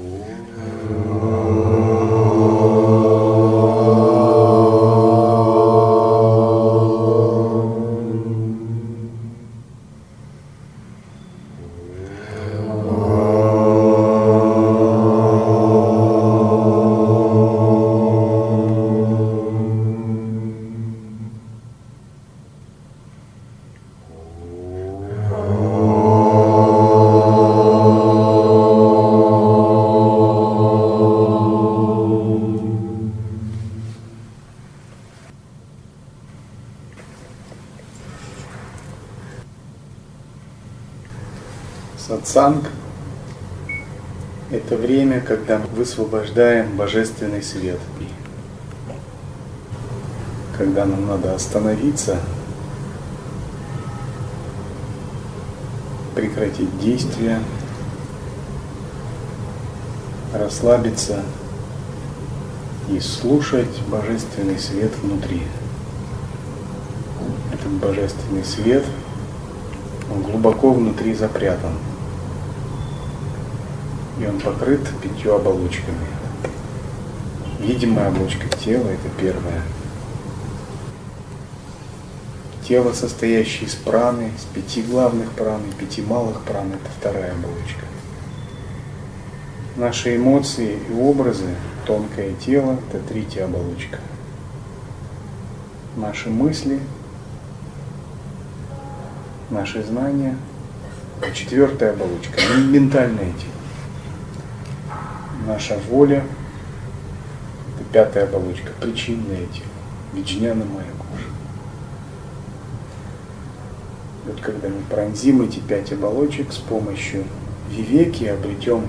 Oh. Сатсанг – это время, когда мы высвобождаем божественный свет. Когда нам надо остановиться, прекратить действия, расслабиться и слушать божественный свет внутри. Этот божественный свет, он глубоко внутри запрятан он покрыт пятью оболочками. Видимая оболочка тела – это первая. Тело, состоящее из праны, из пяти главных пран и пяти малых пран – это вторая оболочка. Наши эмоции и образы, тонкое тело – это третья оболочка. Наши мысли, наши знания – четвертая оболочка, ментальное тело наша воля, это пятая оболочка, причинное тело, виджняна моя кожа. Вот когда мы пронзим эти пять оболочек с помощью вивеки, обретем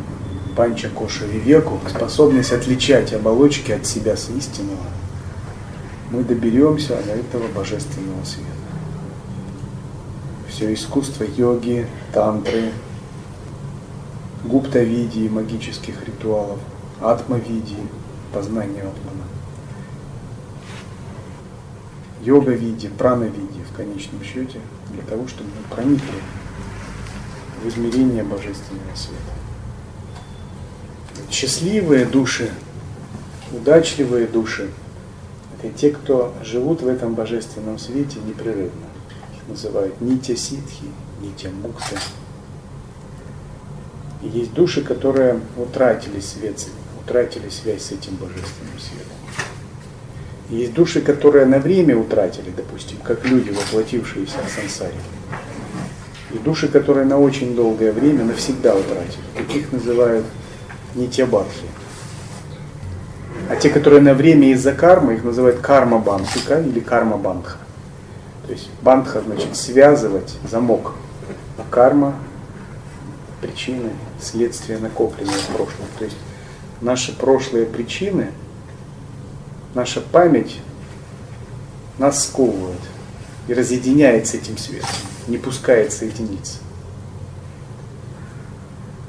панча коша вивеку, способность отличать оболочки от себя с истинного, мы доберемся до этого божественного света. Все искусство йоги, тантры, гупта-видии, магических ритуалов, атма-видии, познания атмана, йога-виде, прана-виде в конечном счете, для того, чтобы мы проникли в измерение божественного света. Счастливые души, удачливые души – это те, кто живут в этом божественном свете непрерывно. Их называют нитя ситхи, нитя мукта, и есть души, которые утратили свет, утратили связь с этим божественным светом. И есть души, которые на время утратили, допустим, как люди, воплотившиеся в сансаре. И души, которые на очень долгое время навсегда утратили. Таких называют нитябадхи. А те, которые на время из-за кармы, их называют карма бандхика или карма бандха. То есть бандха значит связывать замок. А карма причины, следствия накопленные в прошлом. То есть наши прошлые причины, наша память нас сковывает и разъединяет с этим светом, не пускает соединиться.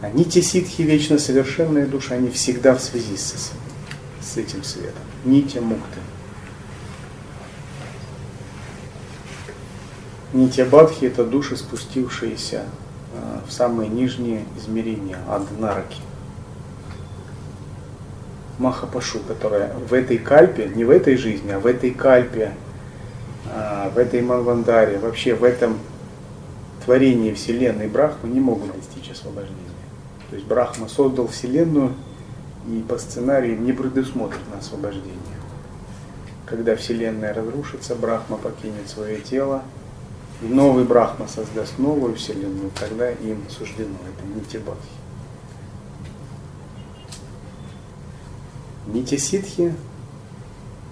Они те ситхи вечно совершенные души, они всегда в связи с, с этим светом. Нитя мукты. Нитя Бадхи это души, спустившиеся самые нижние измерения Аднараки. Махапашу, которая в этой кальпе, не в этой жизни, а в этой кальпе, э, в этой Манвандаре, вообще в этом творении Вселенной Брахмы не могут достичь освобождения. То есть Брахма создал Вселенную и по сценарию не предусмотрено освобождение. Когда Вселенная разрушится, Брахма покинет свое тело, новый Брахма создаст новую вселенную, тогда им суждено, это Нитибадхи. Нити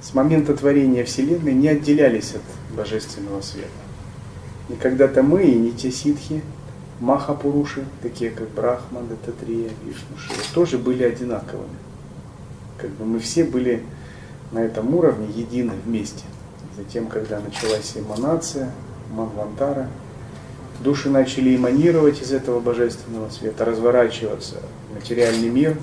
с момента творения Вселенной не отделялись от Божественного Света. И когда-то мы и Нити Махапуруши, такие как Брахма, Дататрия, Вишну, тоже были одинаковыми. Как бы мы все были на этом уровне едины вместе. Затем, когда началась эманация, Манвантара. Души начали эманировать из этого божественного света, разворачиваться в материальный мир.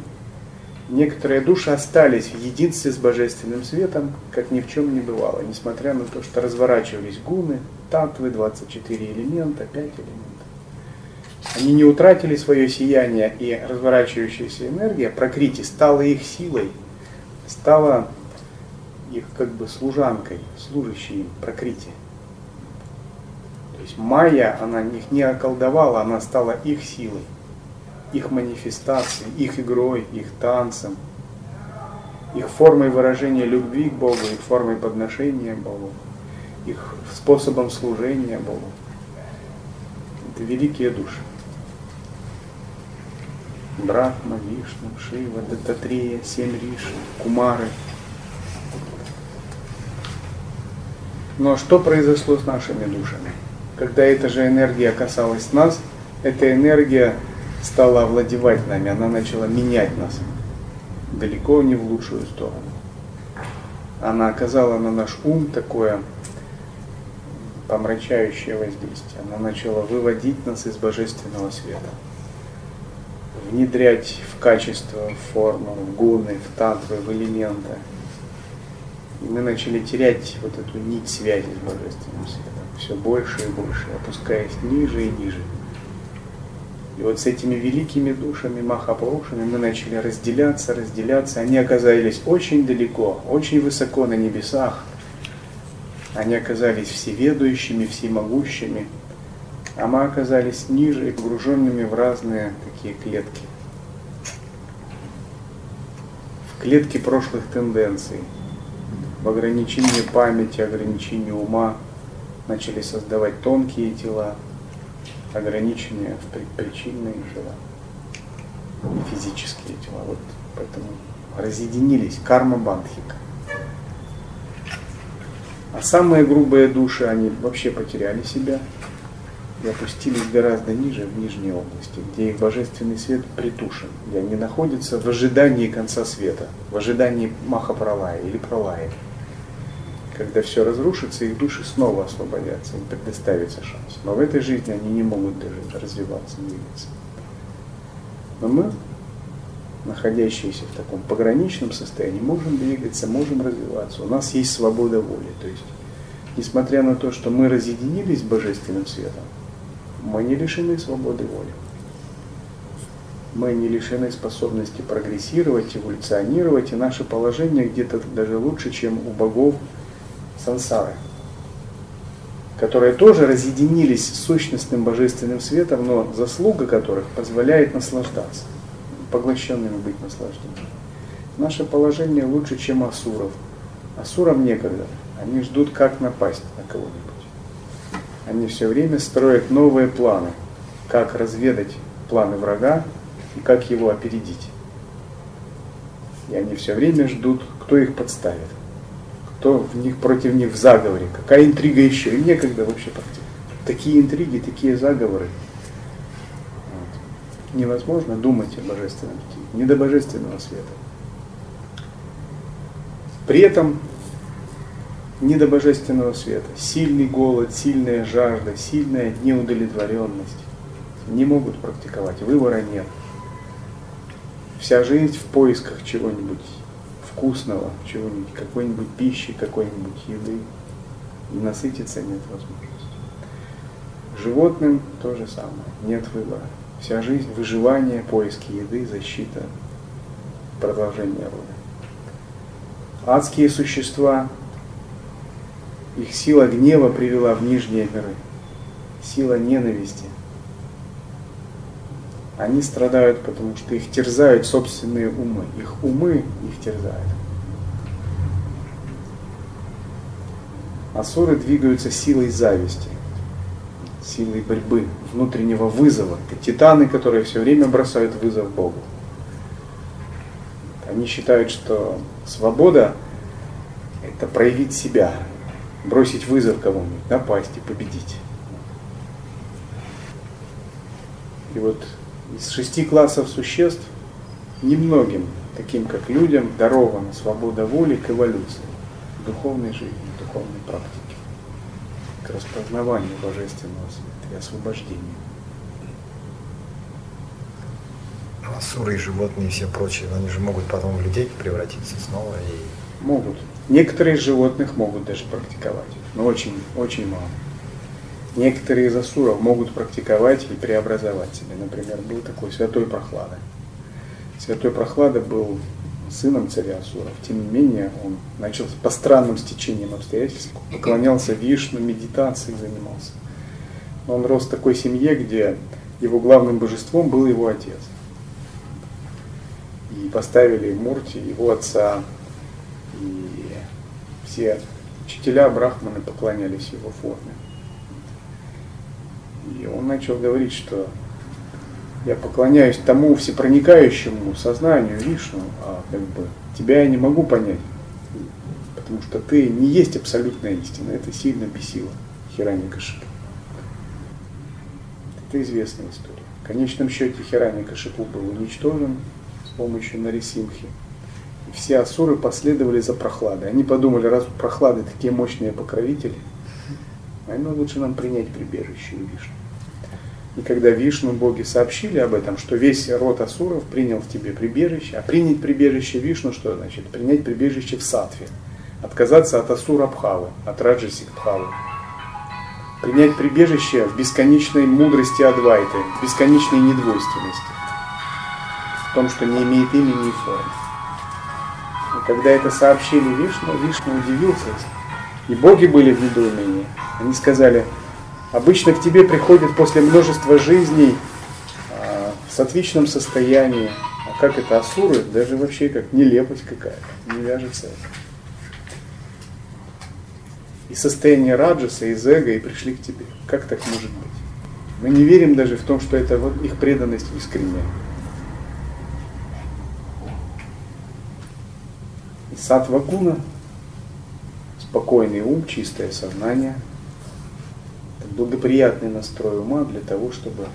Некоторые души остались в единстве с божественным светом, как ни в чем не бывало, несмотря на то, что разворачивались гуны, татвы, 24 элемента, 5 элементов. Они не утратили свое сияние, и разворачивающаяся энергия прокрити стала их силой, стала их как бы служанкой, служащей им прокрити. Есть майя, она их не околдовала, она стала их силой, их манифестацией, их игрой, их танцем, их формой выражения любви к Богу, их формой подношения Богу, их способом служения Богу. Это великие души. Брахма, Вишну, Шива, Дататрея, семь Риши, Кумары. Но что произошло с нашими душами? Когда эта же энергия касалась нас, эта энергия стала овладевать нами, она начала менять нас далеко не в лучшую сторону. Она оказала на наш ум такое помрачающее воздействие. Она начала выводить нас из божественного света, внедрять в качество, в форму, в гуны, в тантры, в элементы. И мы начали терять вот эту нить связи с божественным светом все больше и больше, опускаясь ниже и ниже. И вот с этими великими душами Махапурушами мы начали разделяться, разделяться. Они оказались очень далеко, очень высоко на небесах. Они оказались всеведущими, всемогущими. А мы оказались ниже, погруженными в разные такие клетки. В клетки прошлых тенденций, в ограничении памяти, ограничении ума, начали создавать тонкие тела, ограниченные в причинные тела, физические тела. Вот поэтому разъединились, карма бандхика. А самые грубые души, они вообще потеряли себя и опустились гораздо ниже, в нижние области, где их божественный свет притушен, где они находятся в ожидании конца света, в ожидании Махапралая или Пралая. Когда все разрушится, их души снова освободятся, им предоставится шанс. Но в этой жизни они не могут даже развиваться, двигаться. Но мы, находящиеся в таком пограничном состоянии, можем двигаться, можем развиваться. У нас есть свобода воли. То есть, несмотря на то, что мы разъединились с Божественным светом, мы не лишены свободы воли. Мы не лишены способности прогрессировать, эволюционировать, и наше положение где-то даже лучше, чем у богов сансары, которые тоже разъединились с сущностным божественным светом, но заслуга которых позволяет наслаждаться, поглощенными быть наслаждением. Наше положение лучше, чем асуров. Асурам некогда. Они ждут, как напасть на кого-нибудь. Они все время строят новые планы, как разведать планы врага и как его опередить. И они все время ждут, кто их подставит кто в них, против них в заговоре, какая интрига еще. Им некогда вообще против. Такие интриги, такие заговоры. Вот. Невозможно думать о божественном не до божественного света. При этом не до божественного света. Сильный голод, сильная жажда, сильная неудовлетворенность не могут практиковать. Выбора нет. Вся жизнь в поисках чего-нибудь вкусного, чего-нибудь, какой-нибудь пищи, какой-нибудь еды. И насытиться нет возможности. Животным то же самое, нет выбора. Вся жизнь выживание, поиски еды, защита, продолжение рода. Адские существа, их сила гнева привела в нижние миры. Сила ненависти. Они страдают, потому что их терзают собственные умы. Их умы их терзают. Асуры двигаются силой зависти, силой борьбы, внутреннего вызова. Это титаны, которые все время бросают вызов Богу. Они считают, что свобода – это проявить себя, бросить вызов кому-нибудь, напасть и победить. И вот из шести классов существ немногим, таким как людям, дарована свобода воли к эволюции, к духовной жизни, духовной практике, к распознаванию божественного света и освобождению. Асуры и животные и все прочие, они же могут потом в людей превратиться снова и... Могут. Некоторые из животных могут даже практиковать, но очень, очень мало. Некоторые из асуров могут практиковать и преобразовать себя. Например, был такой святой Прохлада. Святой Прохлада был сыном царя Асуров. Тем не менее, он начал по странным стечениям обстоятельств, поклонялся Вишну, медитацией занимался. Но он рос в такой семье, где его главным божеством был его отец. И поставили Мурти, его отца, и все учителя брахманы поклонялись его форме. И он начал говорить, что я поклоняюсь тому всепроникающему сознанию Вишну, а как бы тебя я не могу понять, потому что ты не есть абсолютная истина. Это сильно бесило Хирани Кашипу. Это известная история. В конечном счете Хирани Кашипу был уничтожен с помощью Нарисимхи. И все асуры последовали за прохладой. Они подумали, раз прохлады такие мощные покровители, наверное, лучше нам принять прибежище Вишну. И когда Вишну боги сообщили об этом, что весь род Асуров принял в тебе прибежище, а принять прибежище Вишну, что значит? Принять прибежище в Сатве. Отказаться от Асура Бхавы, от Раджасик Бхавы. Принять прибежище в бесконечной мудрости Адвайты, в бесконечной недвойственности. В том, что не имеет имени и формы. И когда это сообщили Вишну, Вишну удивился. И боги были в недоумении. Они сказали, Обычно к тебе приходят после множества жизней а, в сатвичном состоянии. А как это асуры? Даже вообще как нелепость какая-то. Не вяжется. И состояние раджаса, из эго, и пришли к тебе. Как так может быть? Мы не верим даже в том, что это вот их преданность искренняя. И сатвагуна, спокойный ум, чистое сознание – благоприятный настрой ума для того, чтобы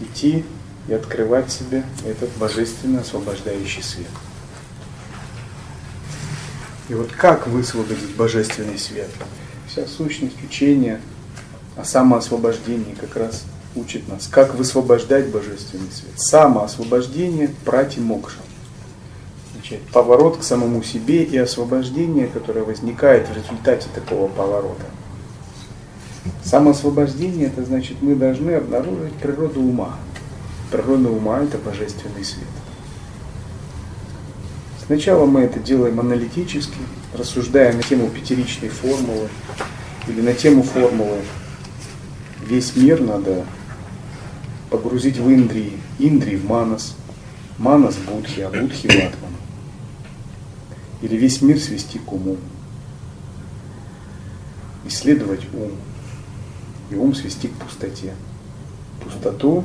идти и открывать себе этот божественно освобождающий свет. И вот как высвободить божественный свет? Вся сущность учения о самоосвобождении как раз учит нас, как высвобождать божественный свет. Самоосвобождение прати мокша. Значит, поворот к самому себе и освобождение, которое возникает в результате такого поворота – Самоосвобождение – это значит, мы должны обнаружить природу ума. Природа ума – это божественный свет. Сначала мы это делаем аналитически, рассуждая на тему пятеричной формулы или на тему формулы «Весь мир надо погрузить в Индрии, Индрии в Манас, Манас Будхи, а Будхи в Атман». Или весь мир свести к уму. Исследовать ум, и ум свести к пустоте. Пустоту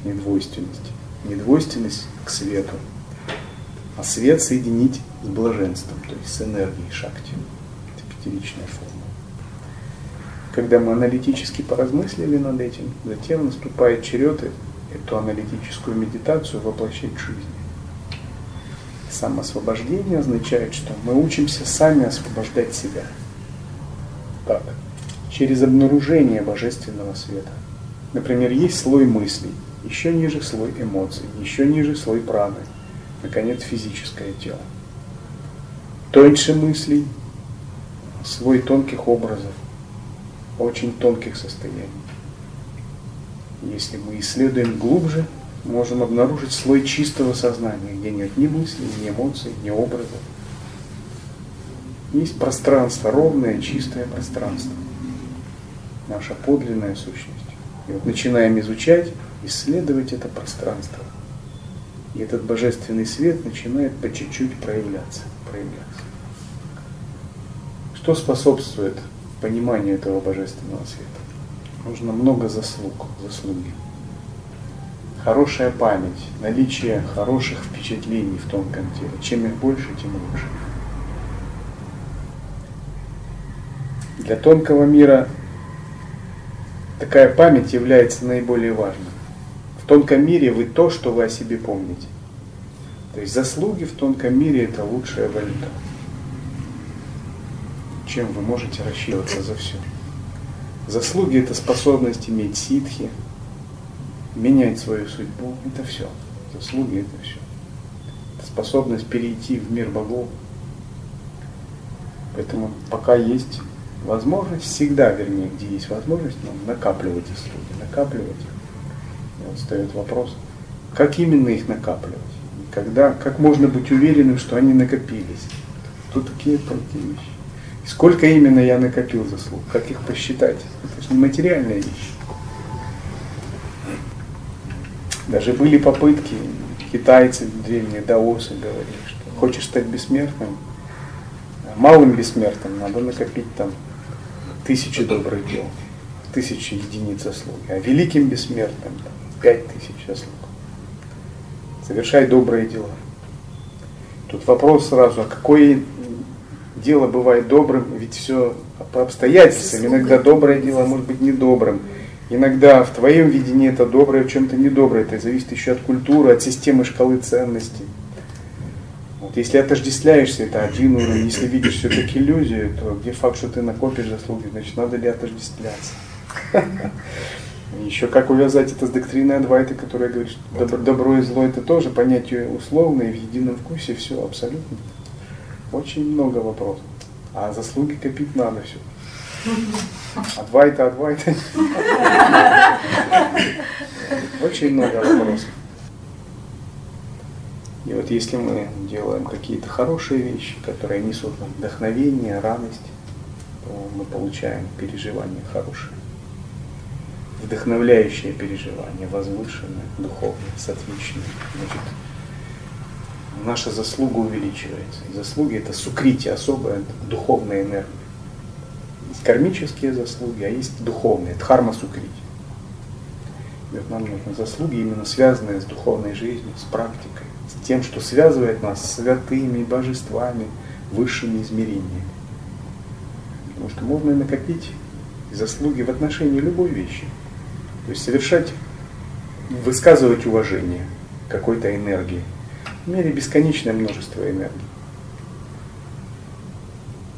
к недвойственности, недвойственность к свету, а свет соединить с блаженством, то есть с энергией шакти. Это пятеричная форма. Когда мы аналитически поразмыслили над этим, затем наступает черед эту аналитическую медитацию воплощать в жизни. Самоосвобождение означает, что мы учимся сами освобождать себя. Так через обнаружение божественного света. Например, есть слой мыслей, еще ниже слой эмоций, еще ниже слой праны, наконец физическое тело. Тоньше мыслей, слой тонких образов, очень тонких состояний. Если мы исследуем глубже, можем обнаружить слой чистого сознания, где нет ни мыслей, ни эмоций, ни образов. Есть пространство, ровное, чистое пространство наша подлинная сущность. И вот начинаем изучать, исследовать это пространство. И этот божественный свет начинает по чуть-чуть проявляться, проявляться. Что способствует пониманию этого божественного света? Нужно много заслуг, заслуги. Хорошая память, наличие хороших впечатлений в тонком теле. Чем их больше, тем лучше. Для тонкого мира такая память является наиболее важной. В тонком мире вы то, что вы о себе помните. То есть заслуги в тонком мире это лучшая валюта. Чем вы можете рассчитываться за все. Заслуги это способность иметь ситхи, менять свою судьбу. Это все. Заслуги это все. Это способность перейти в мир богов. Поэтому пока есть возможность, всегда, вернее, где есть возможность, ну, накапливать заслуги, накапливать их. И вот встает вопрос, как именно их накапливать? Когда, как можно быть уверенным, что они накопились? Тут такие тонкие вещи. И сколько именно я накопил заслуг? Как их посчитать? Это же не материальная вещь. Даже были попытки, китайцы древние, даосы говорили, что хочешь стать бессмертным, малым бессмертным надо накопить там тысячи добрых дел, тысячи единиц заслуги, а великим бессмертным там, пять тысяч заслуг. Совершай добрые дела. Тут вопрос сразу, а какое дело бывает добрым, ведь все по обстоятельствам. Иногда доброе дело может быть недобрым. Иногда в твоем видении это доброе, в чем-то недоброе. Это зависит еще от культуры, от системы шкалы ценностей. Вот если отождествляешься, это один уровень. Если видишь все-таки иллюзию, то где факт, что ты накопишь заслуги, значит, надо ли отождествляться. Еще как увязать это с доктриной Адвайты, которая говорит, что добро, добро и зло это тоже понятие условное, в едином вкусе все абсолютно. Очень много вопросов. А заслуги копить надо все. Адвайта, адвайта. Очень много вопросов. И вот если мы делаем какие-то хорошие вещи, которые несут нам вдохновение, радость, то мы получаем переживания хорошие. Вдохновляющее переживание, возвышенное, духовное, сатвичное. Значит, наша заслуга увеличивается. Заслуги это сукрити, особая духовная энергия. Есть кармические заслуги, а есть духовные, дхарма сукрити. И вот нам нужны заслуги, именно связанные с духовной жизнью, с практикой, тем, что связывает нас с святыми божествами, высшими измерениями. Потому что можно накопить заслуги в отношении любой вещи. То есть совершать, высказывать уважение какой-то энергии. В мире бесконечное множество энергий.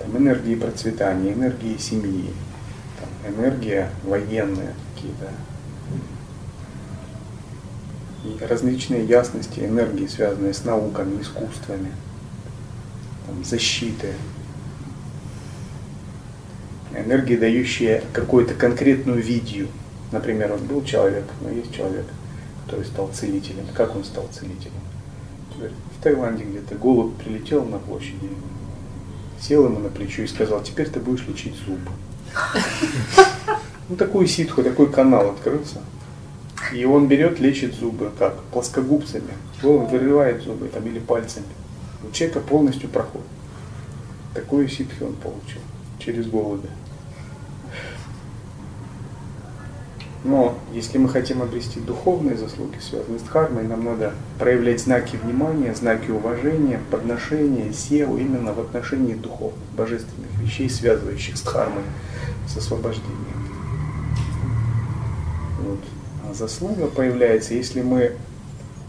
Там энергии процветания, энергии семьи, там энергия военная какие-то. И различные ясности, энергии, связанные с науками, искусствами, там, защиты. Энергии, дающие какую-то конкретную видео. Например, вот был человек, но есть человек, который стал целителем. Как он стал целителем? В Таиланде где-то голубь прилетел на площади, сел ему на плечо и сказал, теперь ты будешь лечить зубы. Ну такой ситху, такой канал открылся. И он берет, лечит зубы, как плоскогубцами. Он вырывает зубы там, или пальцами. У человека полностью проходит. Такую ситхи он получил через голубя. Но если мы хотим обрести духовные заслуги, связанные с дхармой, нам надо проявлять знаки внимания, знаки уважения, подношения, севу именно в отношении духовных, божественных вещей, связывающих с дхармой, с освобождением. Заслуга появляется, если мы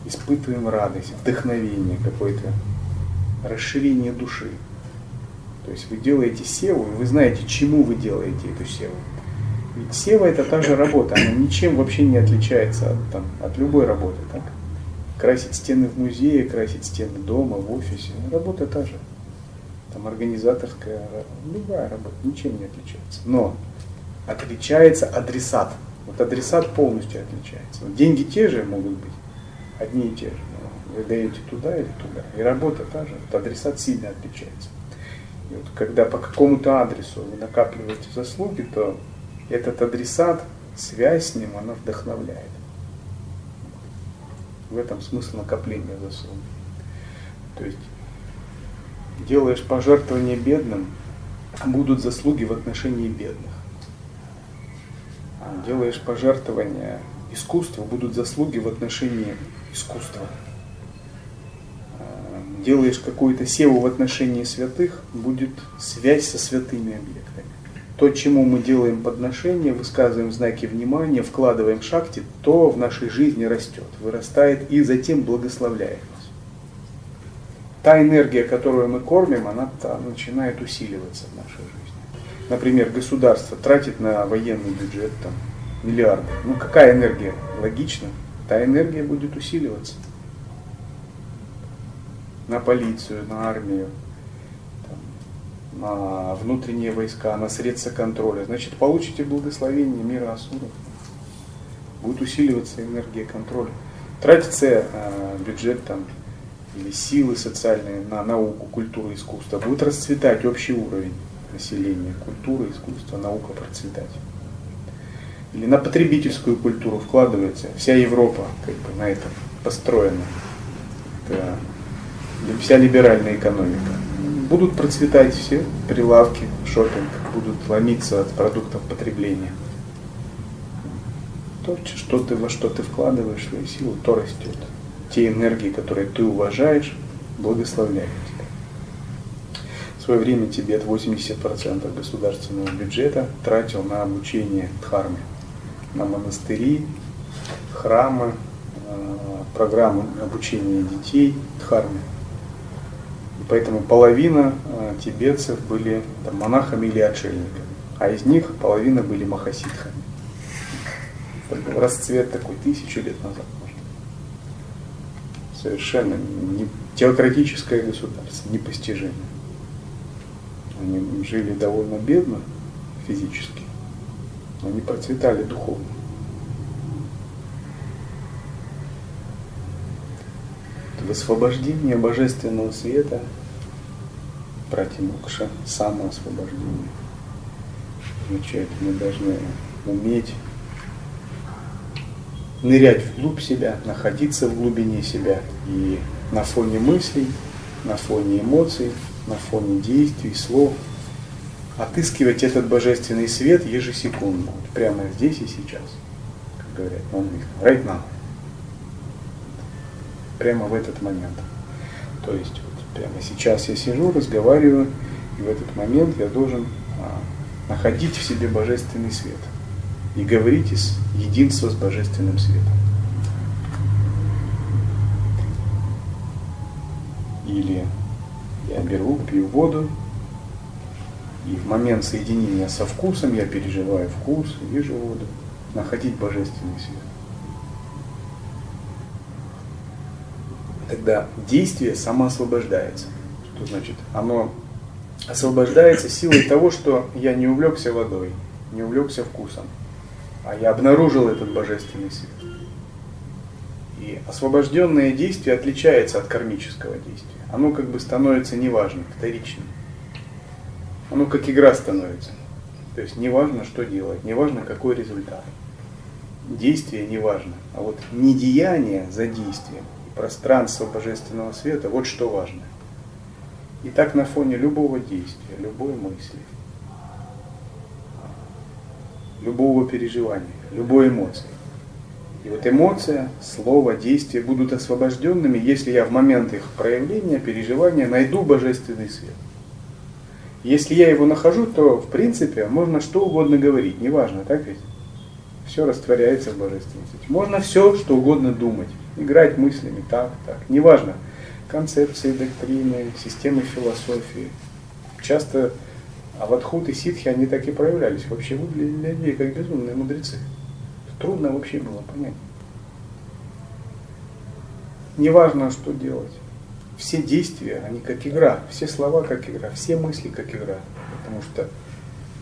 испытываем радость, вдохновение, какое-то расширение души. То есть вы делаете севу, и вы знаете, чему вы делаете эту севу. Ведь сева это та же работа, она ничем вообще не отличается от, там, от любой работы. Так? Красить стены в музее, красить стены дома, в офисе, работа та же. Там организаторская, любая работа, ничем не отличается. Но отличается адресат. Вот адресат полностью отличается. Вот деньги те же могут быть, одни и те же. Но вы даете туда или туда. И работа та же. Вот адресат сильно отличается. И вот когда по какому-то адресу вы накапливаете заслуги, то этот адресат, связь с ним, она вдохновляет. В этом смысл накопления заслуг. То есть делаешь пожертвование бедным, будут заслуги в отношении бедных. Делаешь пожертвование искусству, будут заслуги в отношении искусства. А делаешь какую-то севу в отношении святых, будет связь со святыми объектами то, чему мы делаем подношение, высказываем знаки внимания, вкладываем шахте, то в нашей жизни растет, вырастает и затем благословляет. Та энергия, которую мы кормим, она начинает усиливаться в нашей жизни. Например, государство тратит на военный бюджет там, миллиарды. Ну какая энергия? Логично. Та энергия будет усиливаться. На полицию, на армию, на внутренние войска, на средства контроля, значит получите благословение мира Асуров. Будет усиливаться энергия контроля. Тратится э, бюджет там, или силы социальные на науку, культуру, искусство. Будет расцветать общий уровень населения, культура, искусство, наука процветать. Или на потребительскую культуру вкладывается. Вся Европа как бы на этом построена. Это вся либеральная экономика будут процветать все прилавки, шопинг, будут ломиться от продуктов потребления. То, что ты, во что ты вкладываешь свои силы, то растет. Те энергии, которые ты уважаешь, благословляют свое время Тибет 80% государственного бюджета тратил на обучение дхарме, на монастыри, храмы, э, программы обучения детей дхарме. Поэтому половина э, тибетцев были там, монахами или отшельниками, а из них половина были махасидхами. Расцвет такой тысячу лет назад. Совершенно не, теократическое государство, непостижимое. Они жили довольно бедно физически, но они процветали духовно. В освобождении божественного света пратимукша, самоосвобождение. Означает, мы должны уметь нырять вглубь себя, находиться в глубине себя и на фоне мыслей, на фоне эмоций, на фоне действий, слов отыскивать этот божественный свет ежесекундно, прямо здесь и сейчас, как говорят на английском, right now, прямо в этот момент. То есть Прямо сейчас я сижу, разговариваю, и в этот момент я должен а, находить в себе божественный свет и говорить из единства с божественным светом. Или я беру, пью воду, и в момент соединения со вкусом я переживаю вкус, вижу воду, находить божественный свет. тогда действие самоосвобождается. Что значит? Оно освобождается силой того, что я не увлекся водой, не увлекся вкусом, а я обнаружил этот божественный свет. И освобожденное действие отличается от кармического действия. Оно как бы становится неважным, вторичным. Оно как игра становится. То есть неважно, что делать, неважно, какой результат. Действие не важно, а вот не деяние за действием, пространство божественного света, вот что важно. И так на фоне любого действия, любой мысли, любого переживания, любой эмоции. И вот эмоция, слово, действие будут освобожденными, если я в момент их проявления, переживания найду божественный свет. Если я его нахожу, то в принципе можно что угодно говорить, неважно, так ведь? Все растворяется в божественном свете. Можно все, что угодно думать играть мыслями так, так. Неважно, концепции, доктрины, системы философии. Часто аватхут и ситхи, они так и проявлялись. Вообще выглядели людей как безумные мудрецы. Трудно вообще было понять. Неважно, что делать. Все действия, они как игра, все слова как игра, все мысли как игра. Потому что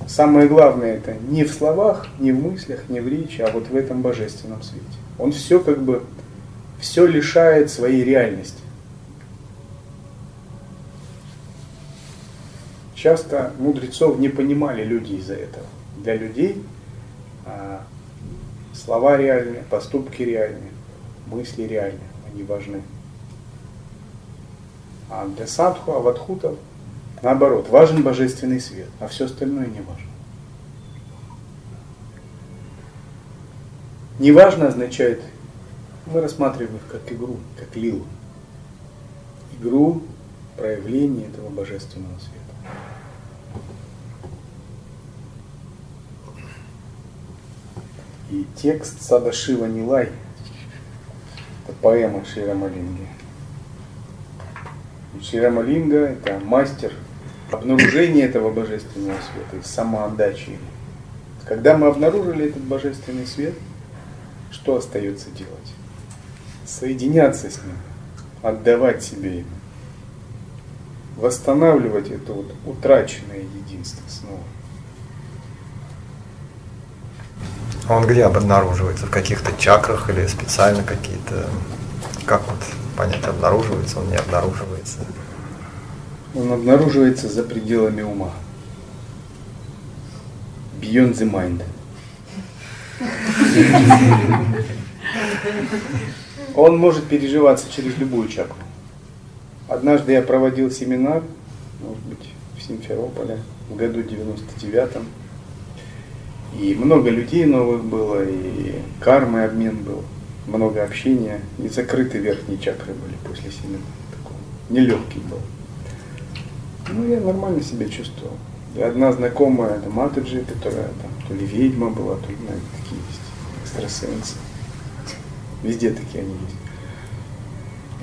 самое главное это не в словах, не в мыслях, не в речи, а вот в этом божественном свете. Он все как бы все лишает своей реальности. Часто мудрецов не понимали люди из-за этого. Для людей а, слова реальны, поступки реальны, мысли реальны, они важны. А для садху, аватхутов, наоборот, важен божественный свет, а все остальное не важно. Неважно означает мы рассматриваем их как игру, как лилу. Игру проявления этого божественного света. И текст Сада Шива Нилай, это поэма Ширамалинги. Ширамалинга – это мастер обнаружения этого божественного света и самоотдачи. Когда мы обнаружили этот божественный свет, что остается делать? соединяться с Ним, отдавать себе Ему. восстанавливать это вот утраченное единство снова. Он где обнаруживается? В каких-то чакрах или специально какие-то? Как вот понять, обнаруживается он, не обнаруживается? Он обнаруживается за пределами ума. Beyond the mind. Он может переживаться через любую чакру. Однажды я проводил семинар, может быть, в Симферополе в году 99-м. И много людей новых было, и кармы обмен был, много общения. И закрыты верхние чакры были после семинара. Такой нелегкий был. Ну, я нормально себя чувствовал. И одна знакомая, это Матаджи, которая там то ли ведьма была, то ли, знаете, такие есть экстрасенсы. Везде такие они есть.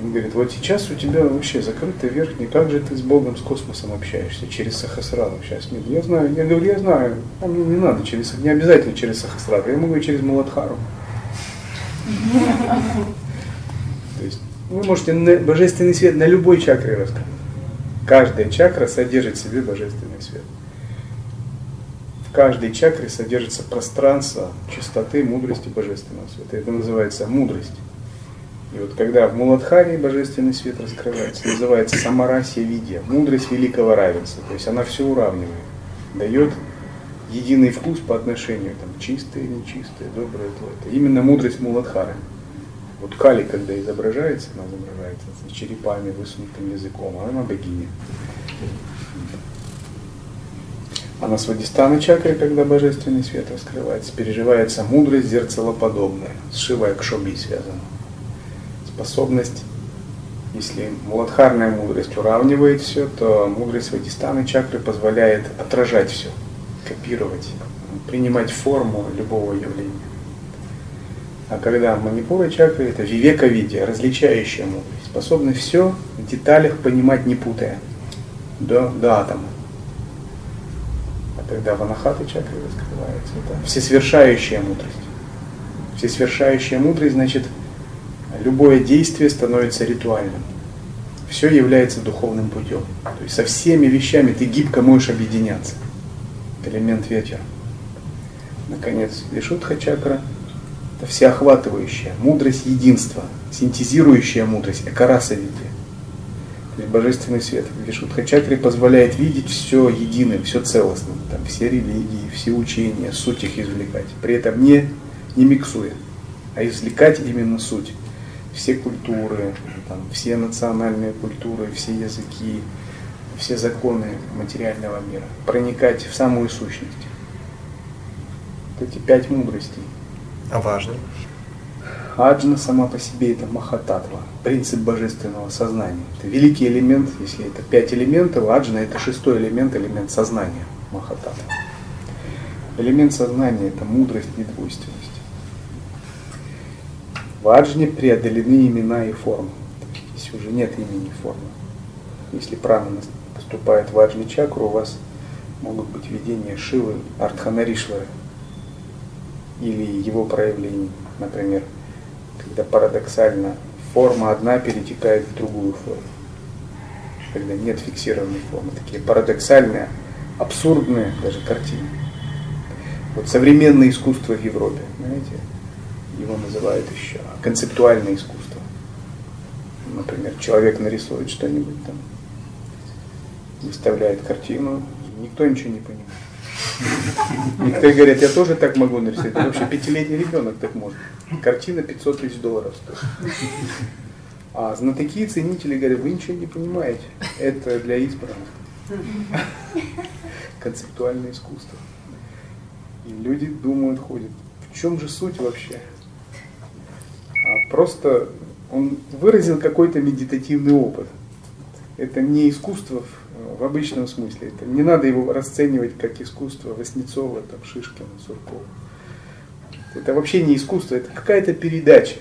Он говорит, вот сейчас у тебя вообще закрытый верхний, как же ты с Богом, с космосом общаешься, через Сахасраду сейчас нет. Я знаю, я говорю, я знаю, а мне не надо через, не обязательно через Сахасраду, я могу и через Муладхару. То есть вы можете божественный свет на любой чакре раскрыть. Каждая чакра содержит в себе божественный свет. В каждой чакре содержится пространство чистоты, мудрости божественного света. Это называется мудрость. И вот когда в Муладхаре божественный свет раскрывается, называется самарасия видия, мудрость великого равенства. То есть она все уравнивает, дает единый вкус по отношению там, чистое, нечистое, доброе, злое. Это именно мудрость Муладхары. Вот Кали, когда изображается, она изображается с черепами, высунутым языком, а она богиня. А на Свадистана чакре, когда божественный свет раскрывается, переживается мудрость зерцелоподобная, с Шивой Акшоби связана способность, если муладхарная мудрость уравнивает все, то мудрость Вадистаны чакры позволяет отражать все, копировать, принимать форму любого явления. А когда манипура чакры это вивека видия, различающая мудрость, способна все в деталях понимать не путая, до, до атома. А когда ванахата чакры раскрывается, это всесвершающая мудрость. Всесвершающая мудрость значит любое действие становится ритуальным. Все является духовным путем. То есть со всеми вещами ты гибко можешь объединяться. Элемент ветер. Наконец, Вишудха чакра – это всеохватывающая, мудрость единства, синтезирующая мудрость, экараса видия. То есть божественный свет в Вишудха чакре позволяет видеть все единым, все целостным. Там все религии, все учения, суть их извлекать. При этом не, не миксуя, а извлекать именно суть все культуры, там, все национальные культуры, все языки, все законы материального мира, проникать в самую сущность. Вот эти пять мудростей. А важно? Аджна сама по себе это махататва, принцип божественного сознания. Это великий элемент, если это пять элементов, аджна это шестой элемент, элемент сознания, махататва. Элемент сознания это мудрость, недвойственность. В аджне преодолены имена и формы. Здесь уже нет имени и формы. Если прана поступает в аджни чакру, у вас могут быть видения Шивы Артханаришвары или его проявлений. Например, когда парадоксально форма одна перетекает в другую форму. Когда нет фиксированной формы. Такие парадоксальные, абсурдные даже картины. Вот современное искусство в Европе, знаете, его называют еще концептуальное искусство. Например, человек нарисует что-нибудь там, выставляет картину, никто ничего не понимает. Некоторые говорят, я тоже так могу нарисовать. Вообще пятилетний ребенок так может. Картина 500 тысяч долларов стоит. А знатоки и ценители говорят, вы ничего не понимаете. Это для избранных. Концептуальное искусство. И люди думают, ходят. В чем же суть вообще? Просто он выразил какой-то медитативный опыт. Это не искусство в, обычном смысле. Это, не надо его расценивать как искусство Васнецова, там, Шишкина, Суркова. Это вообще не искусство, это какая-то передача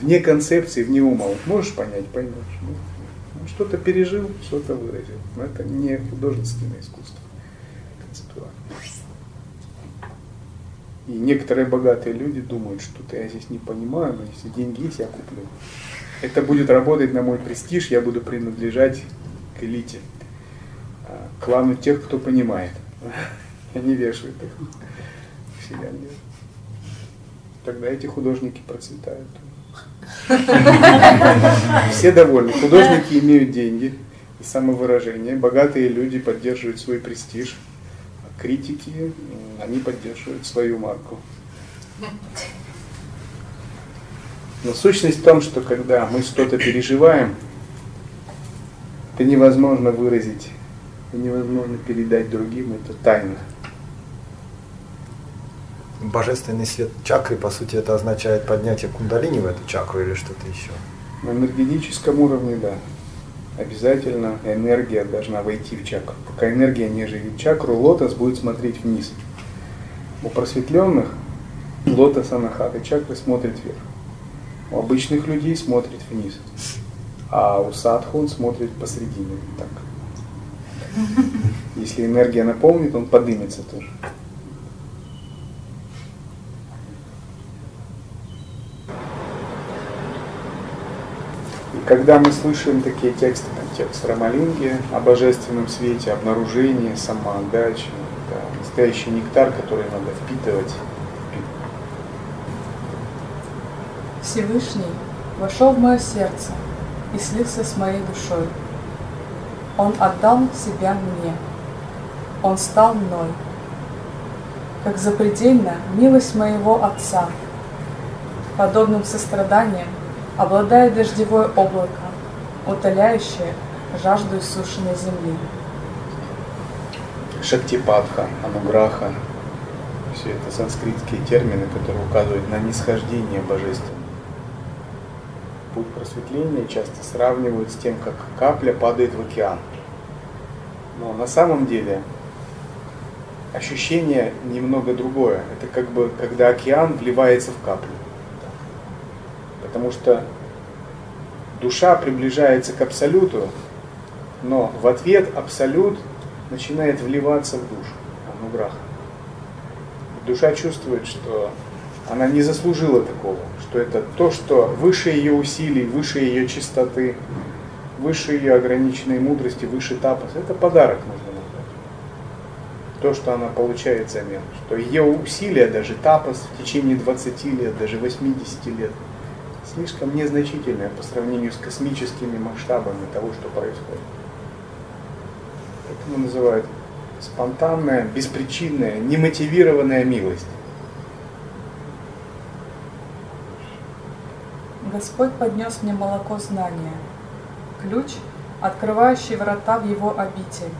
вне концепции, вне ума. Вот можешь понять, поймешь. Ну, что-то пережил, что-то выразил. Но это не художественное искусство. Концептуальное. И некоторые богатые люди думают, что-то я здесь не понимаю, но если деньги есть, я куплю. Это будет работать на мой престиж, я буду принадлежать к элите. клану тех, кто понимает. Они вешают их вселенную. Тогда эти художники процветают. Все довольны. Художники имеют деньги и самовыражение. Богатые люди поддерживают свой престиж. Критики, они поддерживают свою марку. Но сущность в том, что когда мы что-то переживаем, это невозможно выразить, невозможно передать другим, это тайна. Божественный свет чакры, по сути, это означает поднятие кундалини в эту чакру или что-то еще? На энергетическом уровне, да. Обязательно энергия должна войти в чакру. Пока энергия не живет чакру, лотос будет смотреть вниз. У просветленных лотос анахата чакры смотрит вверх. У обычных людей смотрит вниз. А у садху он смотрит посредине. Так. Если энергия наполнит, он поднимется тоже. Когда мы слышим такие тексты, как текст Рамалинги о божественном свете, обнаружении, самоотдаче, это настоящий нектар, который надо впитывать Всевышний вошел в мое сердце и слился с моей душой. Он отдал себя мне. Он стал мной. Как запредельна милость моего Отца. Подобным состраданием обладает дождевое облако, утоляющее жажду иссушенной земли. Шактипадха, Ануграха, все это санскритские термины, которые указывают на нисхождение божественного путь просветления часто сравнивают с тем, как капля падает в океан. Но на самом деле ощущение немного другое. Это как бы, когда океан вливается в каплю. Потому что душа приближается к абсолюту, но в ответ абсолют начинает вливаться в душу, ануграха. Душа чувствует, что она не заслужила такого, что это то, что выше ее усилий, выше ее чистоты, выше ее ограниченной мудрости, выше тапос, это подарок можно назвать. То, что она получает взамен, что ее усилия, даже тапос в течение 20 лет, даже 80 лет, слишком незначительное по сравнению с космическими масштабами того, что происходит. Поэтому называют спонтанная, беспричинная, немотивированная милость. Господь поднес мне молоко знания, ключ, открывающий врата в Его обитель,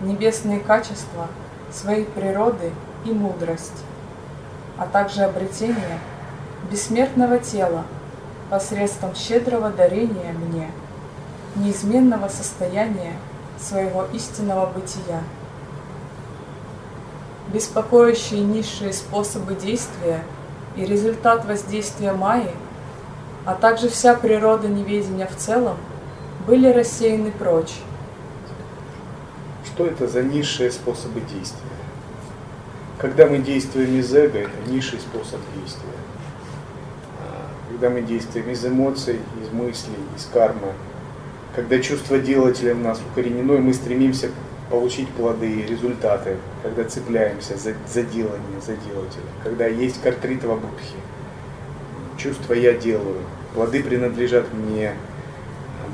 небесные качества своей природы и мудрость, а также обретение бессмертного тела посредством щедрого дарения мне, неизменного состояния своего истинного бытия. Беспокоящие низшие способы действия и результат воздействия Майи – а также вся природа неведения в целом, были рассеяны прочь. Что это за низшие способы действия? Когда мы действуем из эго, это низший способ действия. Когда мы действуем из эмоций, из мыслей, из кармы, когда чувство делателя в нас укоренено, и мы стремимся получить плоды результаты, когда цепляемся за, за делание, за делателя, когда есть картритова будхи, чувство «я делаю», плоды принадлежат мне,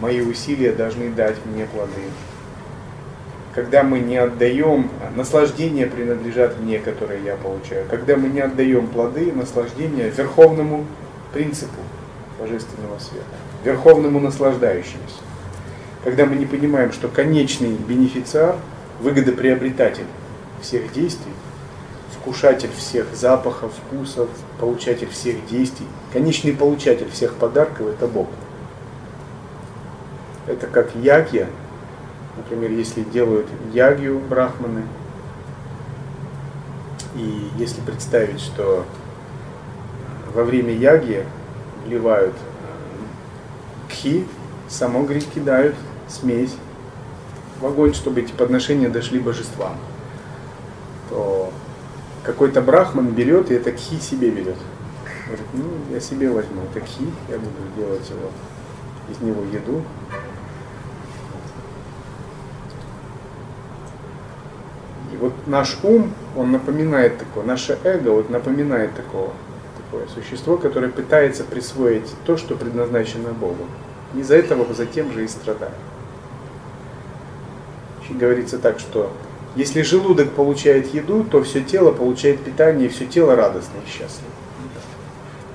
мои усилия должны дать мне плоды. Когда мы не отдаем, наслаждение принадлежат мне, которое я получаю. Когда мы не отдаем плоды, наслаждение верховному принципу божественного света, верховному наслаждающемуся. Когда мы не понимаем, что конечный бенефициар, выгодоприобретатель всех действий, вкушатель всех запахов, вкусов, получатель всех действий, конечный получатель всех подарков – это Бог. Это как ягья, например, если делают ягью брахманы, и если представить, что во время яги вливают кхи, самогри кидают, смесь в огонь, чтобы эти подношения дошли божествам, то какой-то брахман берет и это кхи себе берет. Говорит, ну, я себе возьму это кхи, я буду делать его, из него еду. тонкий. Вот наш ум, он напоминает такое, наше эго вот напоминает такого, такое существо, которое пытается присвоить то, что предназначено Богу. Из-за этого затем же и страдает. Говорится так, что если желудок получает еду, то все тело получает питание, и все тело радостно и счастливо.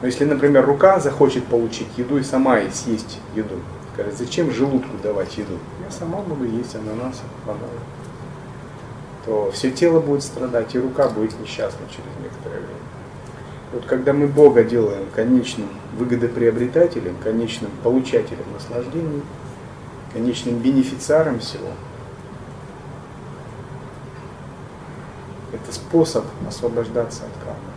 Но если, например, рука захочет получить еду и сама и съесть еду, скажет, зачем желудку давать еду? Я сама могу есть бананы. То все тело будет страдать, и рука будет несчастна через некоторое время. Вот когда мы Бога делаем конечным выгодоприобретателем, конечным получателем наслаждений, конечным бенефициаром всего, это способ освобождаться от кармы.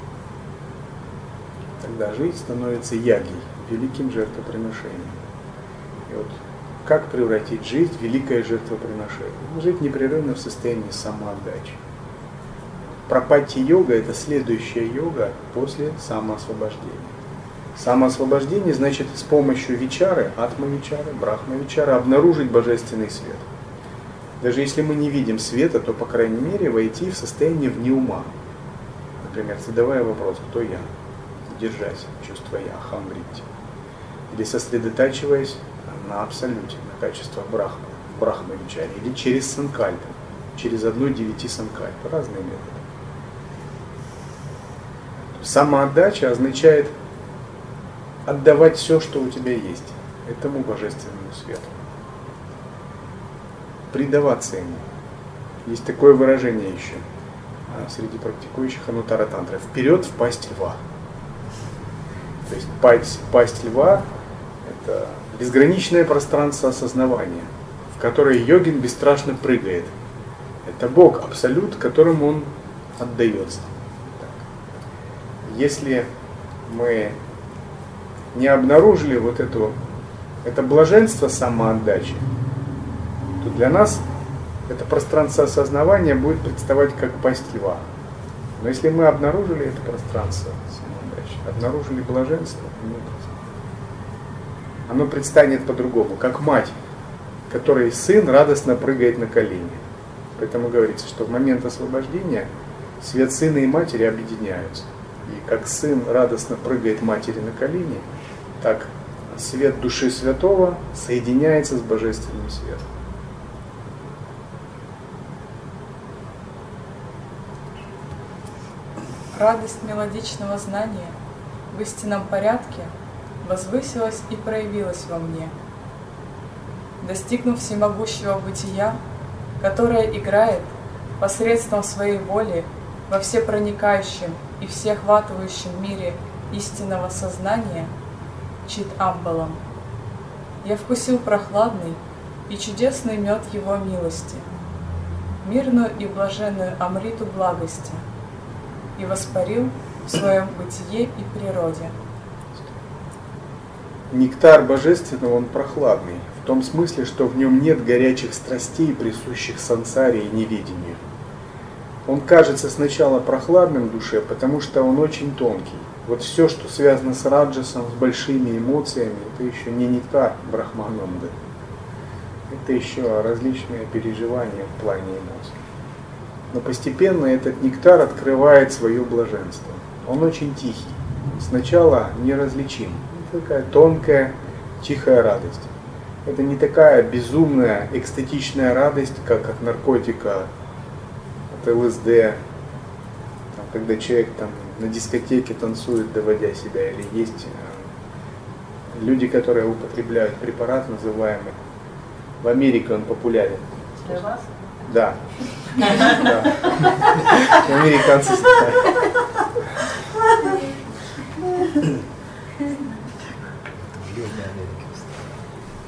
Тогда жизнь становится ягей, великим жертвоприношением. И вот как превратить жизнь в великое жертвоприношение? Жить непрерывно в состоянии самоотдачи. Пропатти йога – это следующая йога после самоосвобождения. Самоосвобождение значит с помощью вичары, атма-вичары, обнаружить божественный свет. Даже если мы не видим света, то, по крайней мере, войти в состояние вне ума. Например, задавая вопрос, кто я, держась чувство я, хамбрити. Или сосредотачиваясь на абсолюте, на качество брахмы, брахма-вичаре, или через санкальпу, через одну девяти санкальпы, разные методы. Самоотдача означает отдавать все, что у тебя есть, этому божественному свету. Предаваться ему. Есть такое выражение еще а, среди практикующих анутара тантры. Вперед в пасть льва. То есть пасть, пасть льва – это безграничное пространство осознавания, в которое йогин бесстрашно прыгает. Это Бог, абсолют, которому он отдается. Если мы не обнаружили вот эту, это блаженство самоотдачи, то для нас это пространство осознавания будет представать как пасть льва. Но если мы обнаружили это пространство самоотдачи, обнаружили блаженство, оно предстанет по-другому, как мать, которой сын радостно прыгает на колени. Поэтому говорится, что в момент освобождения свет сына и матери объединяются. И как сын радостно прыгает матери на колени, так свет души святого соединяется с божественным светом. Радость мелодичного знания в истинном порядке возвысилась и проявилась во мне. Достигнув всемогущего бытия, которое играет посредством своей воли во всепроникающем и всеохватывающем мире истинного сознания, чит амбалом, я вкусил прохладный и чудесный мед его милости, мирную и блаженную амриту благости, и воспарил в своем бытие и природе. Нектар божественного, он прохладный, в том смысле, что в нем нет горячих страстей, присущих сансаре и невидению. Он кажется сначала прохладным душе, потому что он очень тонкий. Вот все, что связано с раджасом, с большими эмоциями, это еще не нектар брахмананды. Это еще различные переживания в плане эмоций. Но постепенно этот нектар открывает свое блаженство. Он очень тихий. Сначала неразличим. Это такая тонкая, тихая радость. Это не такая безумная, экстатичная радость, как от наркотика от ЛСД, там, когда человек там на дискотеке танцует, доводя себя, или есть э, люди, которые употребляют препарат, называемый, в Америке он популярен. Для вас? Да. Американцы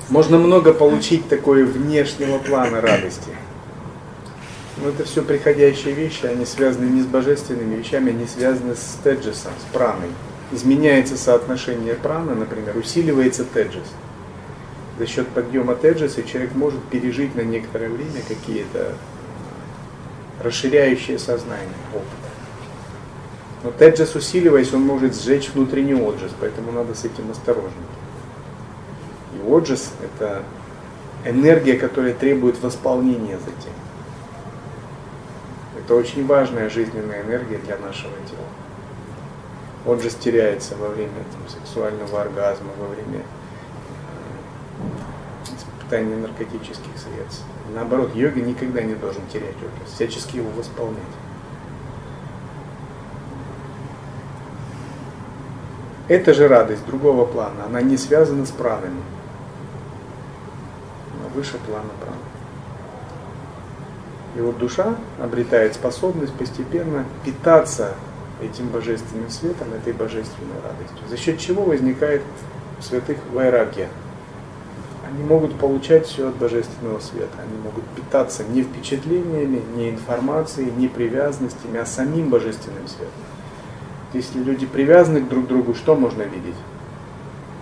Можно много получить такой внешнего плана радости. Но это все приходящие вещи, они связаны не с божественными вещами, они связаны с теджесом, с праной. Изменяется соотношение праны, например, усиливается теджес. За счет подъема теджеса человек может пережить на некоторое время какие-то расширяющие сознание опыт. Но теджес усиливаясь, он может сжечь внутренний оджес, поэтому надо с этим осторожно. И оджес – это энергия, которая требует восполнения затем. Это очень важная жизненная энергия для нашего тела. Он же теряется во время там, сексуального оргазма, во время э, испытания наркотических средств. Наоборот, йога никогда не должен терять образ, всячески его восполнять. Это же радость другого плана, она не связана с пранами. Она выше плана праны. И вот душа обретает способность постепенно питаться этим божественным светом, этой божественной радостью. За счет чего возникает у святых вайрагья. Они могут получать все от божественного света. Они могут питаться не впечатлениями, не информацией, не привязанностями, а самим божественным светом. Если люди привязаны друг к другу, что можно видеть?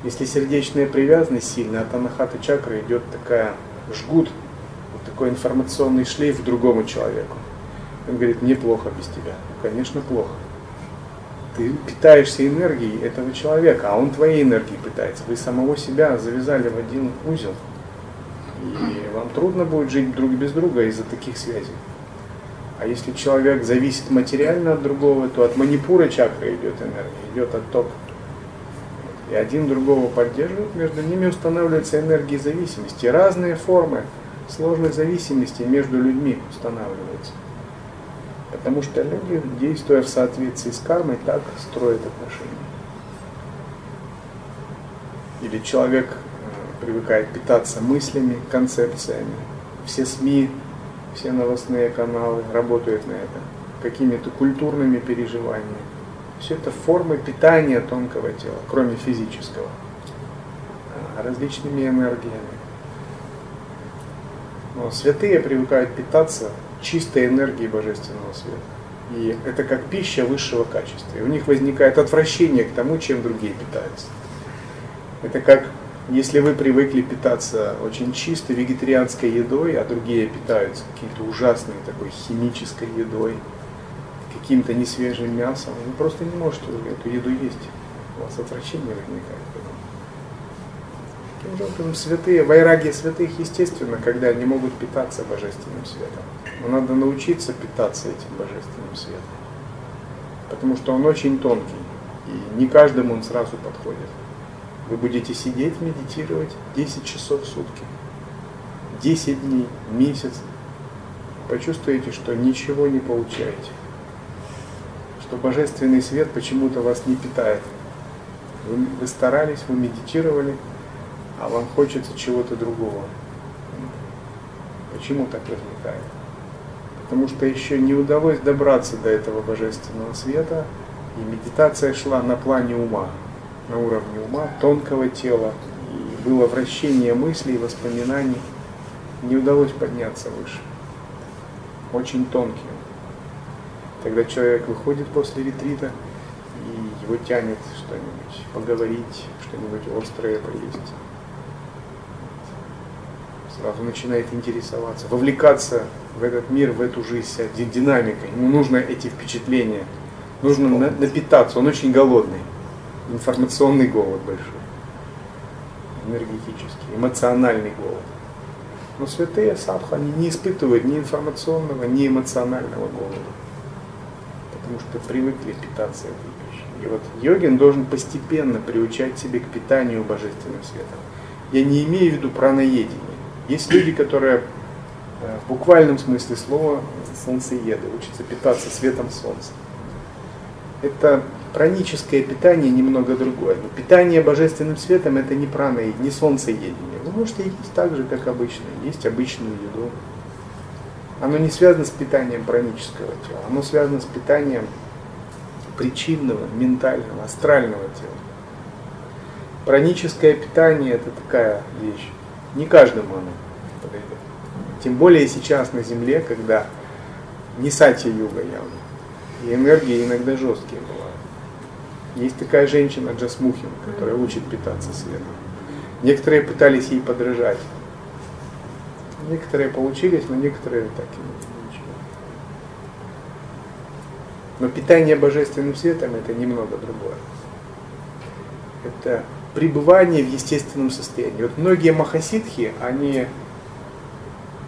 Если сердечная привязанность сильная, от анахаты чакры идет такая жгут, такой информационный шлейф другому человеку. Он говорит, мне плохо без тебя. Конечно, плохо ты питаешься энергией этого человека, а он твоей энергией питается. Вы самого себя завязали в один узел. И вам трудно будет жить друг без друга из-за таких связей. А если человек зависит материально от другого, то от манипура чакры идет энергия, идет отток. И один другого поддерживает, между ними устанавливается энергия зависимости. Разные формы сложных зависимостей между людьми устанавливаются. Потому что люди, действуя в соответствии с кармой, так строят отношения. Или человек э, привыкает питаться мыслями, концепциями. Все СМИ, все новостные каналы работают на это. Какими-то культурными переживаниями. Все это формы питания тонкого тела, кроме физического. А, различными энергиями. Святые привыкают питаться чистой энергии божественного света. И это как пища высшего качества. И у них возникает отвращение к тому, чем другие питаются. Это как если вы привыкли питаться очень чистой вегетарианской едой, а другие питаются какой-то ужасной такой химической едой, каким-то несвежим мясом, вы просто не можете эту еду есть. У вас отвращение возникает. Святые, вайраги святых, естественно, когда они могут питаться божественным светом. Но надо научиться питаться этим божественным светом. Потому что он очень тонкий. И не каждому он сразу подходит. Вы будете сидеть, медитировать 10 часов в сутки. 10 дней, месяц. Почувствуете, что ничего не получаете. Что божественный свет почему-то вас не питает. Вы, вы старались, вы медитировали, а вам хочется чего-то другого. Почему так возникает? Потому что еще не удалось добраться до этого божественного света, и медитация шла на плане ума, на уровне ума, тонкого тела, и было вращение мыслей, воспоминаний. Не удалось подняться выше. Очень тонкий. Тогда человек выходит после ретрита, и его тянет что-нибудь поговорить, что-нибудь острое поесть начинает интересоваться, вовлекаться в этот мир, в эту жизнь, динамикой. Ему нужно эти впечатления, нужно на, напитаться. Он очень голодный, информационный голод большой, энергетический, эмоциональный голод. Но святые садху, они не испытывают ни информационного, ни эмоционального голода, потому что привыкли питаться этой пищей. И вот йогин должен постепенно приучать себя к питанию божественным светом. Я не имею в виду праноедение. Есть люди, которые э, в буквальном смысле слова солнцееды, учатся питаться светом солнца. Это праническое питание немного другое. Но питание божественным светом это не прана, не солнцеедение. Вы можете есть так же, как обычно, есть обычную еду. Оно не связано с питанием пранического тела, оно связано с питанием причинного, ментального, астрального тела. Праническое питание это такая вещь не каждому оно подойдет. Тем более сейчас на Земле, когда не сати-юга явно. И энергии иногда жесткие бывают. Есть такая женщина Джасмухин, которая учит питаться светом. Некоторые пытались ей подражать. Некоторые получились, но некоторые так и ничего. Но питание божественным светом это немного другое. Это пребывание в естественном состоянии. Вот многие махасидхи, они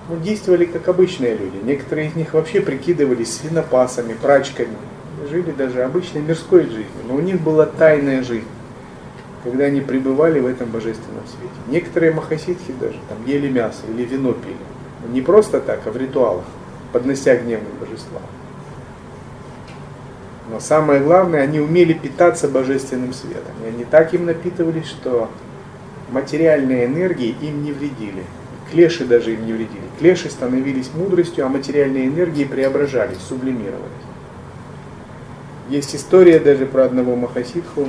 ну, действовали как обычные люди. Некоторые из них вообще прикидывались свинопасами, прачками, жили даже обычной мирской жизнью, но у них была тайная жизнь, когда они пребывали в этом божественном свете. Некоторые махасидхи даже там ели мясо или вино пили. Не просто так, а в ритуалах, поднося гневным божествам. Но самое главное, они умели питаться божественным светом. И они так им напитывались, что материальные энергии им не вредили. Клеши даже им не вредили. Клеши становились мудростью, а материальные энергии преображались, сублимировались. Есть история даже про одного Махасидху.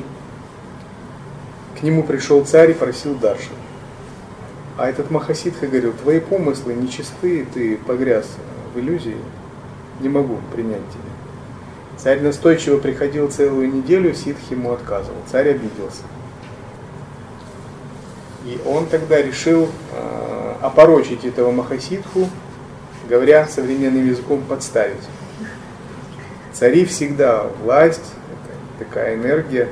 К нему пришел царь и просил Дарши. А этот Махасидха говорил, твои помыслы нечисты, ты погряз в иллюзии, не могу принять тебя. Царь настойчиво приходил целую неделю, ситх ему отказывал. Царь обиделся. И он тогда решил э, опорочить этого Махасидху, говоря современным языком, подставить. Цари всегда власть, такая энергия,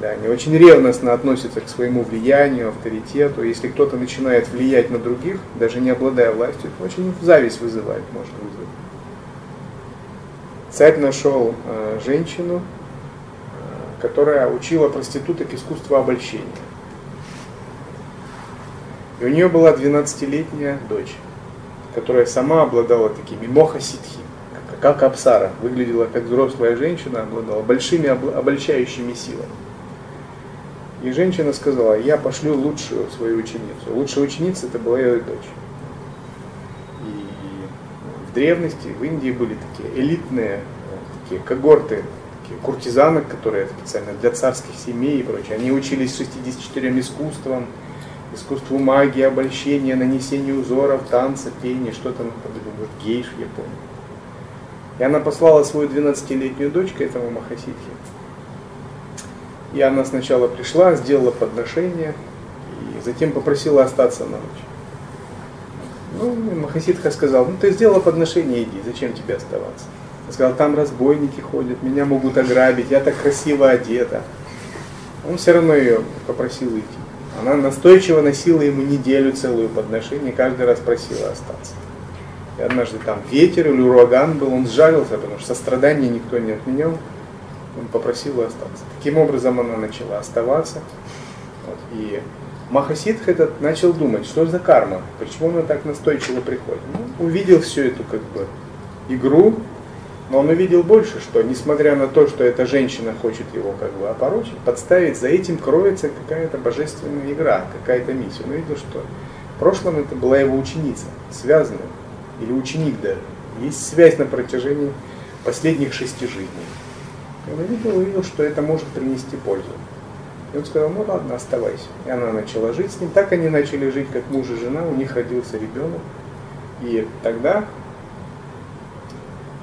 да, они очень ревностно относятся к своему влиянию, авторитету. Если кто-то начинает влиять на других, даже не обладая властью, это очень зависть вызывает, может вызвать. Царь нашел э, женщину, э, которая учила проституток искусству обольщения. И у нее была 12-летняя дочь, которая сама обладала такими моха-ситхи, как Апсара, выглядела как взрослая женщина, обладала большими обольщающими силами. И женщина сказала, я пошлю лучшую свою ученицу. Лучшая ученица это была ее дочь. В древности в Индии были такие элитные такие когорты такие куртизанок, которые специально для царских семей и прочее. Они учились 64 искусствам, искусству магии, обольщения, нанесения узоров, танца, пения, что там, может, гейш, я помню. И она послала свою 12-летнюю дочь к этому Махасидхе. И она сначала пришла, сделала подношение, и затем попросила остаться на ночь. Ну, Махасидха сказал, ну ты сделала подношение, иди, зачем тебе оставаться? Он сказал, там разбойники ходят, меня могут ограбить, я так красиво одета. Он все равно ее попросил идти. Она настойчиво носила ему неделю целую подношение, каждый раз просила остаться. И однажды там ветер или ураган был, он сжалился, потому что сострадания никто не отменял. Он попросил остаться. Таким образом она начала оставаться. Вот. И Махасидх этот начал думать, что за карма, почему она так настойчиво приходит. Ну, увидел всю эту как бы игру, но он увидел больше, что несмотря на то, что эта женщина хочет его как бы опорочить, подставить, за этим кроется какая-то божественная игра, какая-то миссия. Он увидел, что в прошлом это была его ученица, связанная, или ученик даже. Есть связь на протяжении последних шести жизней. И он увидел, увидел, что это может принести пользу. И он сказал, ну ладно, оставайся. И она начала жить с ним. Так они начали жить, как муж и жена, у них родился ребенок. И тогда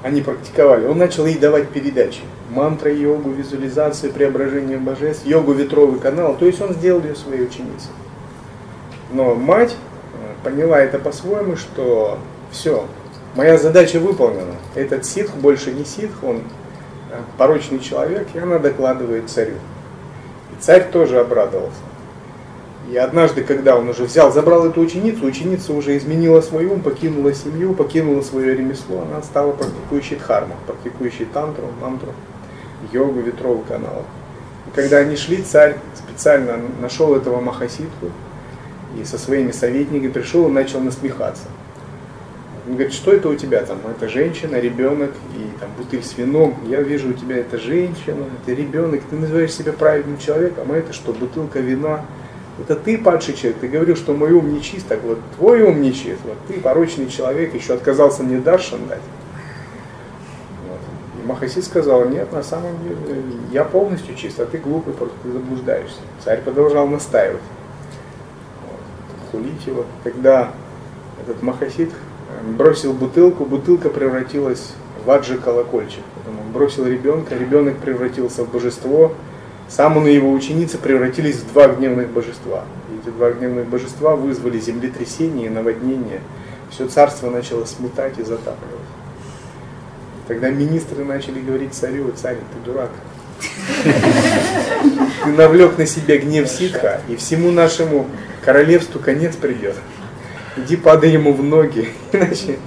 они практиковали, он начал ей давать передачи. Мантра, йогу, визуализацию, преображение божеств, йогу ветровый канал. То есть он сделал ее своей ученицей. Но мать э, поняла это по-своему, что все, моя задача выполнена. Этот ситх больше не ситх, он э, порочный человек, и она докладывает царю. Царь тоже обрадовался. И однажды, когда он уже взял, забрал эту ученицу, ученица уже изменила свой ум, покинула семью, покинула свое ремесло, она стала практикующей дхарму, практикующей тантру, мантру, йогу, ветровый канал. И когда они шли, царь специально нашел этого Махасидху и со своими советниками пришел и начал насмехаться. Он говорит, что это у тебя там? Это женщина, ребенок и там бутыль с вином. Я вижу у тебя это женщина, это ребенок. Ты называешь себя праведным человеком, а это что, бутылка вина? Это ты падший человек, ты говорил, что мой ум не чист, так вот твой ум не чист, вот ты порочный человек, еще отказался мне даршан дать. Вот. И Махаси сказал, нет, на самом деле я полностью чист, а ты глупый, просто ты заблуждаешься. Царь продолжал настаивать, вот. хулить его. Когда этот Махасид бросил бутылку, бутылка превратилась в аджи колокольчик. Бросил ребенка, ребенок превратился в божество, сам он и его ученицы превратились в два гневных божества. И эти два гневных божества вызвали землетрясение и наводнение. Все царство начало сметать и затапливать. Тогда министры начали говорить царю, царь, ты дурак. Ты навлек на себя гнев ситха, и всему нашему королевству конец придет. Иди падай ему в ноги, иначе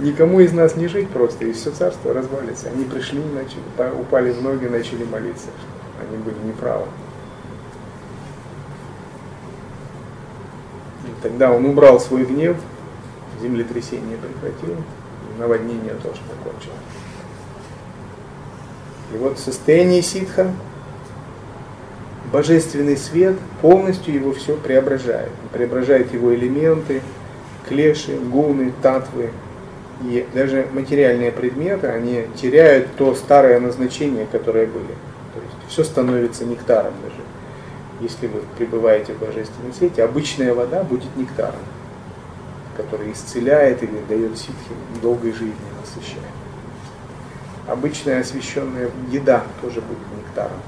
никому из нас не жить просто, и все царство развалится. Они пришли, начали, упали в ноги, начали молиться, они были неправы. И тогда он убрал свой гнев, землетрясение прекратил, наводнение тоже закончилось. И вот в состоянии ситха божественный свет полностью его все преображает. Преображает его элементы, клеши, гуны, татвы. И даже материальные предметы, они теряют то старое назначение, которое были. То есть все становится нектаром даже. Если вы пребываете в божественном свете, обычная вода будет нектаром, который исцеляет или дает ситхи долгой жизни, насыщает. Обычная освященная еда тоже будет нектаром.